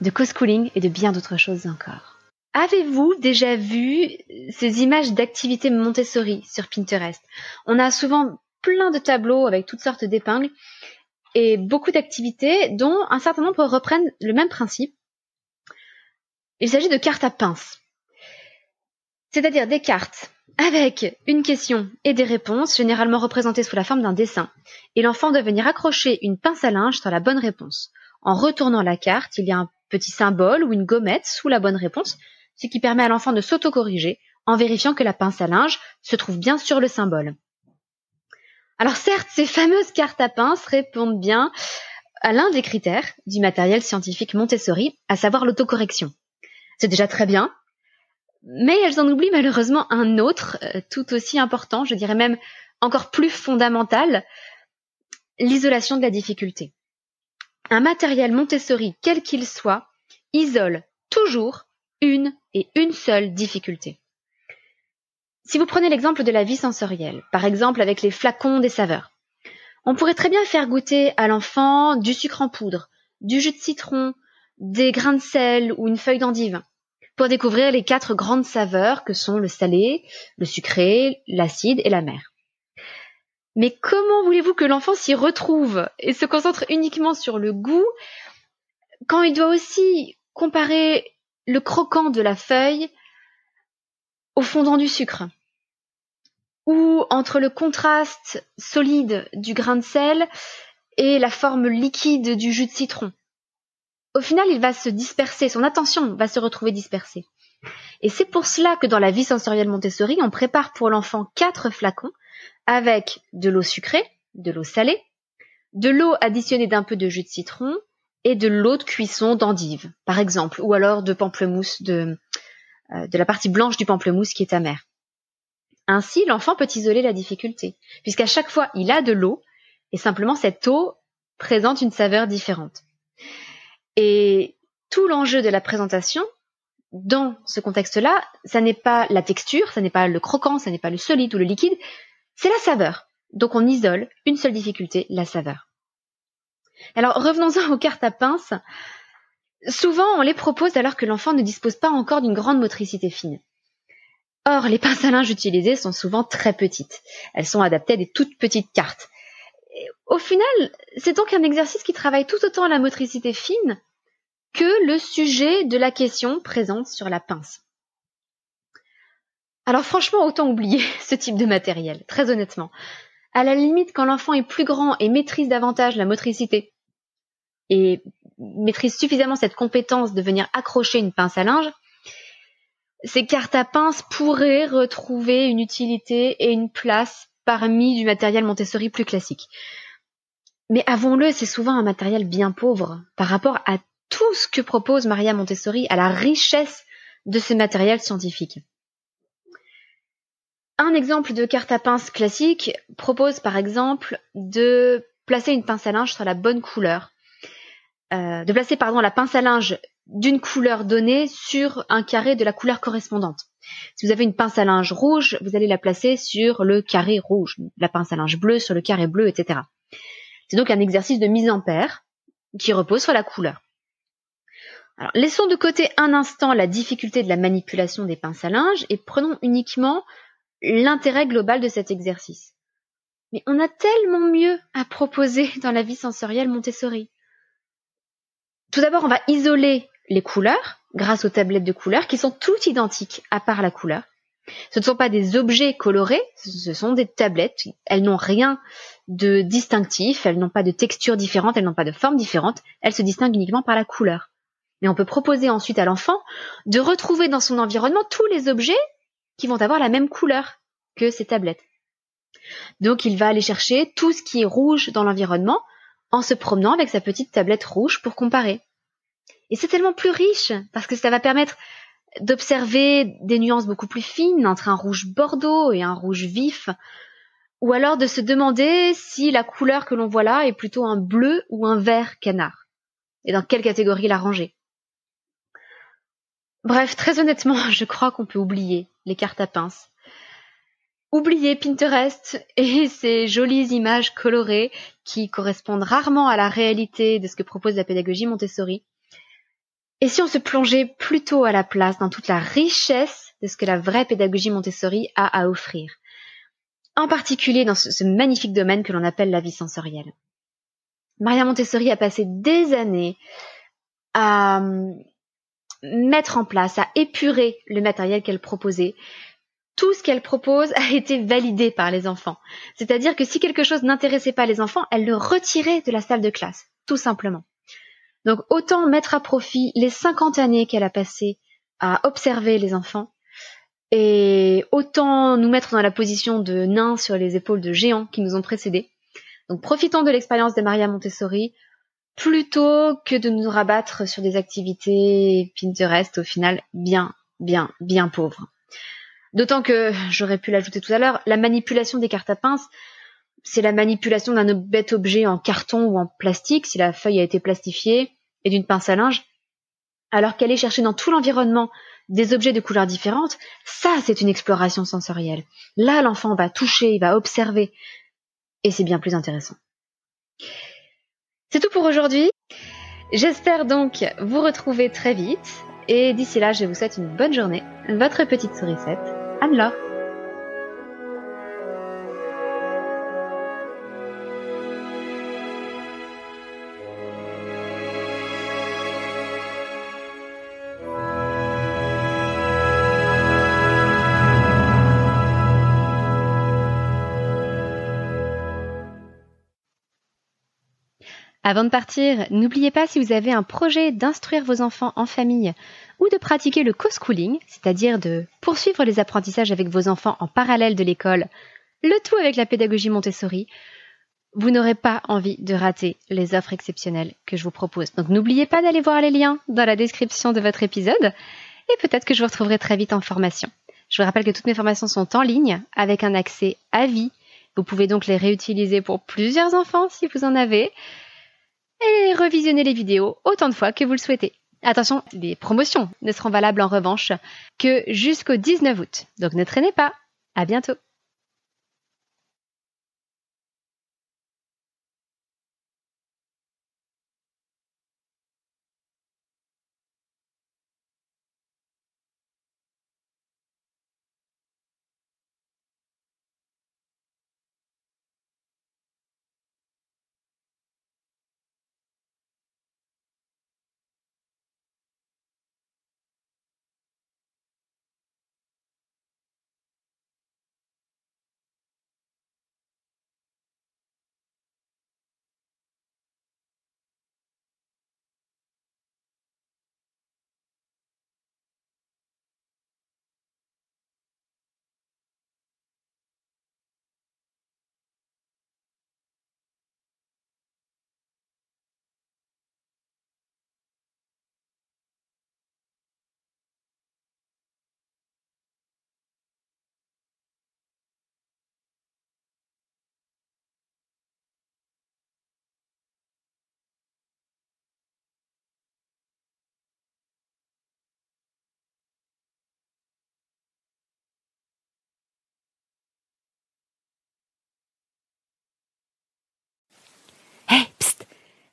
de co-schooling et de bien d'autres choses encore. Avez-vous déjà vu ces images d'activités Montessori sur Pinterest? On a souvent plein de tableaux avec toutes sortes d'épingles et beaucoup d'activités dont un certain nombre reprennent le même principe. Il s'agit de cartes à pince c'est-à-dire des cartes avec une question et des réponses, généralement représentées sous la forme d'un dessin. Et l'enfant doit venir accrocher une pince à linge sur la bonne réponse. En retournant la carte, il y a un petit symbole ou une gommette sous la bonne réponse, ce qui permet à l'enfant de s'autocorriger en vérifiant que la pince à linge se trouve bien sur le symbole. Alors certes, ces fameuses cartes à pince répondent bien à l'un des critères du matériel scientifique Montessori, à savoir l'autocorrection. C'est déjà très bien, mais elles en oublient malheureusement un autre, euh, tout aussi important, je dirais même encore plus fondamental, l'isolation de la difficulté. Un matériel Montessori, quel qu'il soit, isole toujours une et une seule difficulté. Si vous prenez l'exemple de la vie sensorielle, par exemple avec les flacons des saveurs, on pourrait très bien faire goûter à l'enfant du sucre en poudre, du jus de citron, des grains de sel ou une feuille d'endive pour découvrir les quatre grandes saveurs que sont le salé, le sucré, l'acide et la mer. Mais comment voulez-vous que l'enfant s'y retrouve et se concentre uniquement sur le goût quand il doit aussi comparer le croquant de la feuille au fondant du sucre? Ou entre le contraste solide du grain de sel et la forme liquide du jus de citron au final, il va se disperser, son attention va se retrouver dispersée. Et c'est pour cela que dans la vie sensorielle Montessori, on prépare pour l'enfant quatre flacons avec de l'eau sucrée, de l'eau salée, de l'eau additionnée d'un peu de jus de citron et de l'eau de cuisson d'endive, par exemple, ou alors de pamplemousse, de, euh, de la partie blanche du pamplemousse qui est amère. Ainsi, l'enfant peut isoler la difficulté, puisqu'à chaque fois, il a de l'eau, et simplement cette eau présente une saveur différente. Et tout l'enjeu de la présentation, dans ce contexte-là, ça n'est pas la texture, ça n'est pas le croquant, ça n'est pas le solide ou le liquide, c'est la saveur. Donc on isole une seule difficulté, la saveur. Alors revenons-en aux cartes à pince. Souvent on les propose alors que l'enfant ne dispose pas encore d'une grande motricité fine. Or, les pinces à linge utilisées sont souvent très petites. Elles sont adaptées à des toutes petites cartes. au final, c'est donc un exercice qui travaille tout autant la motricité fine que le sujet de la question présente sur la pince. Alors franchement, autant oublier ce type de matériel, très honnêtement. À la limite, quand l'enfant est plus grand et maîtrise davantage la motricité, et maîtrise suffisamment cette compétence de venir accrocher une pince à linge, ces cartes à pince pourraient retrouver une utilité et une place parmi du matériel Montessori plus classique. Mais avouons-le, c'est souvent un matériel bien pauvre par rapport à tout ce que propose Maria Montessori, à la richesse de ces matériels scientifiques. Un exemple de carte à pince classique propose par exemple de placer une pince à linge sur la bonne couleur. Euh, de placer pardon la pince à linge d'une couleur donnée sur un carré de la couleur correspondante. Si vous avez une pince à linge rouge, vous allez la placer sur le carré rouge, la pince à linge bleue sur le carré bleu, etc. C'est donc un exercice de mise en paire qui repose sur la couleur. Laissons de côté un instant la difficulté de la manipulation des pinces à linge et prenons uniquement l'intérêt global de cet exercice. Mais on a tellement mieux à proposer dans la vie sensorielle Montessori. Tout d'abord, on va isoler les couleurs grâce aux tablettes de couleurs qui sont toutes identiques à part la couleur. Ce ne sont pas des objets colorés, ce sont des tablettes. Elles n'ont rien de distinctif, elles n'ont pas de texture différente, elles n'ont pas de forme différente, elles se distinguent uniquement par la couleur. Et on peut proposer ensuite à l'enfant de retrouver dans son environnement tous les objets qui vont avoir la même couleur que ces tablettes. Donc il va aller chercher tout ce qui est rouge dans l'environnement en se promenant avec sa petite tablette rouge pour comparer. Et c'est tellement plus riche parce que ça va permettre d'observer des nuances beaucoup plus fines entre un rouge bordeaux et un rouge vif, ou alors de se demander si la couleur que l'on voit là est plutôt un bleu ou un vert canard, et dans quelle catégorie la ranger. Bref, très honnêtement, je crois qu'on peut oublier les cartes à pince. Oublier Pinterest et ces jolies images colorées qui correspondent rarement à la réalité de ce que propose la pédagogie Montessori. Et si on se plongeait plutôt à la place dans toute la richesse de ce que la vraie pédagogie Montessori a à offrir, en particulier dans ce, magnifique domaine que l'on appelle la vie sensorielle. Maria Montessori a passé des années à mettre en place, à épurer le matériel qu'elle proposait. Tout ce qu'elle propose a été validé par les enfants. C'est-à-dire que si quelque chose n'intéressait pas les enfants, elle le retirait de la salle de classe, tout simplement. Donc autant mettre à profit les 50 années qu'elle a passées à observer les enfants, et autant nous mettre dans la position de nains sur les épaules de géants qui nous ont précédés. Donc profitons de l'expérience de Maria Montessori plutôt que de nous rabattre sur des activités Pinterest au final bien, bien, bien pauvres. D'autant que, j'aurais pu l'ajouter tout à l'heure, la manipulation des cartes à pince, c'est la manipulation d'un bête objet en carton ou en plastique, si la feuille a été plastifiée, et d'une pince à linge, alors qu'aller chercher dans tout l'environnement des objets de couleurs différentes, ça c'est une exploration sensorielle. Là, l'enfant va toucher, il va observer, et c'est bien plus intéressant. C'est tout pour aujourd'hui. J'espère donc vous retrouver très vite. Et d'ici là, je vous souhaite une bonne journée. Votre petite sourisette, Anne-Laure. Avant de partir, n'oubliez pas si vous avez un projet d'instruire vos enfants en famille ou de pratiquer le co-schooling, c'est-à-dire de poursuivre les apprentissages avec vos enfants en parallèle de l'école, le tout avec la pédagogie Montessori, vous n'aurez pas envie de rater les offres exceptionnelles que je vous propose. Donc n'oubliez pas d'aller voir les liens dans la description de votre épisode et peut-être que je vous retrouverai très vite en formation. Je vous rappelle que toutes mes formations sont en ligne avec un accès à vie. Vous pouvez donc les réutiliser pour plusieurs enfants si vous en avez et revisionner les vidéos autant de fois que vous le souhaitez. Attention, les promotions ne seront valables en revanche que jusqu'au 19 août. Donc ne traînez pas. À bientôt.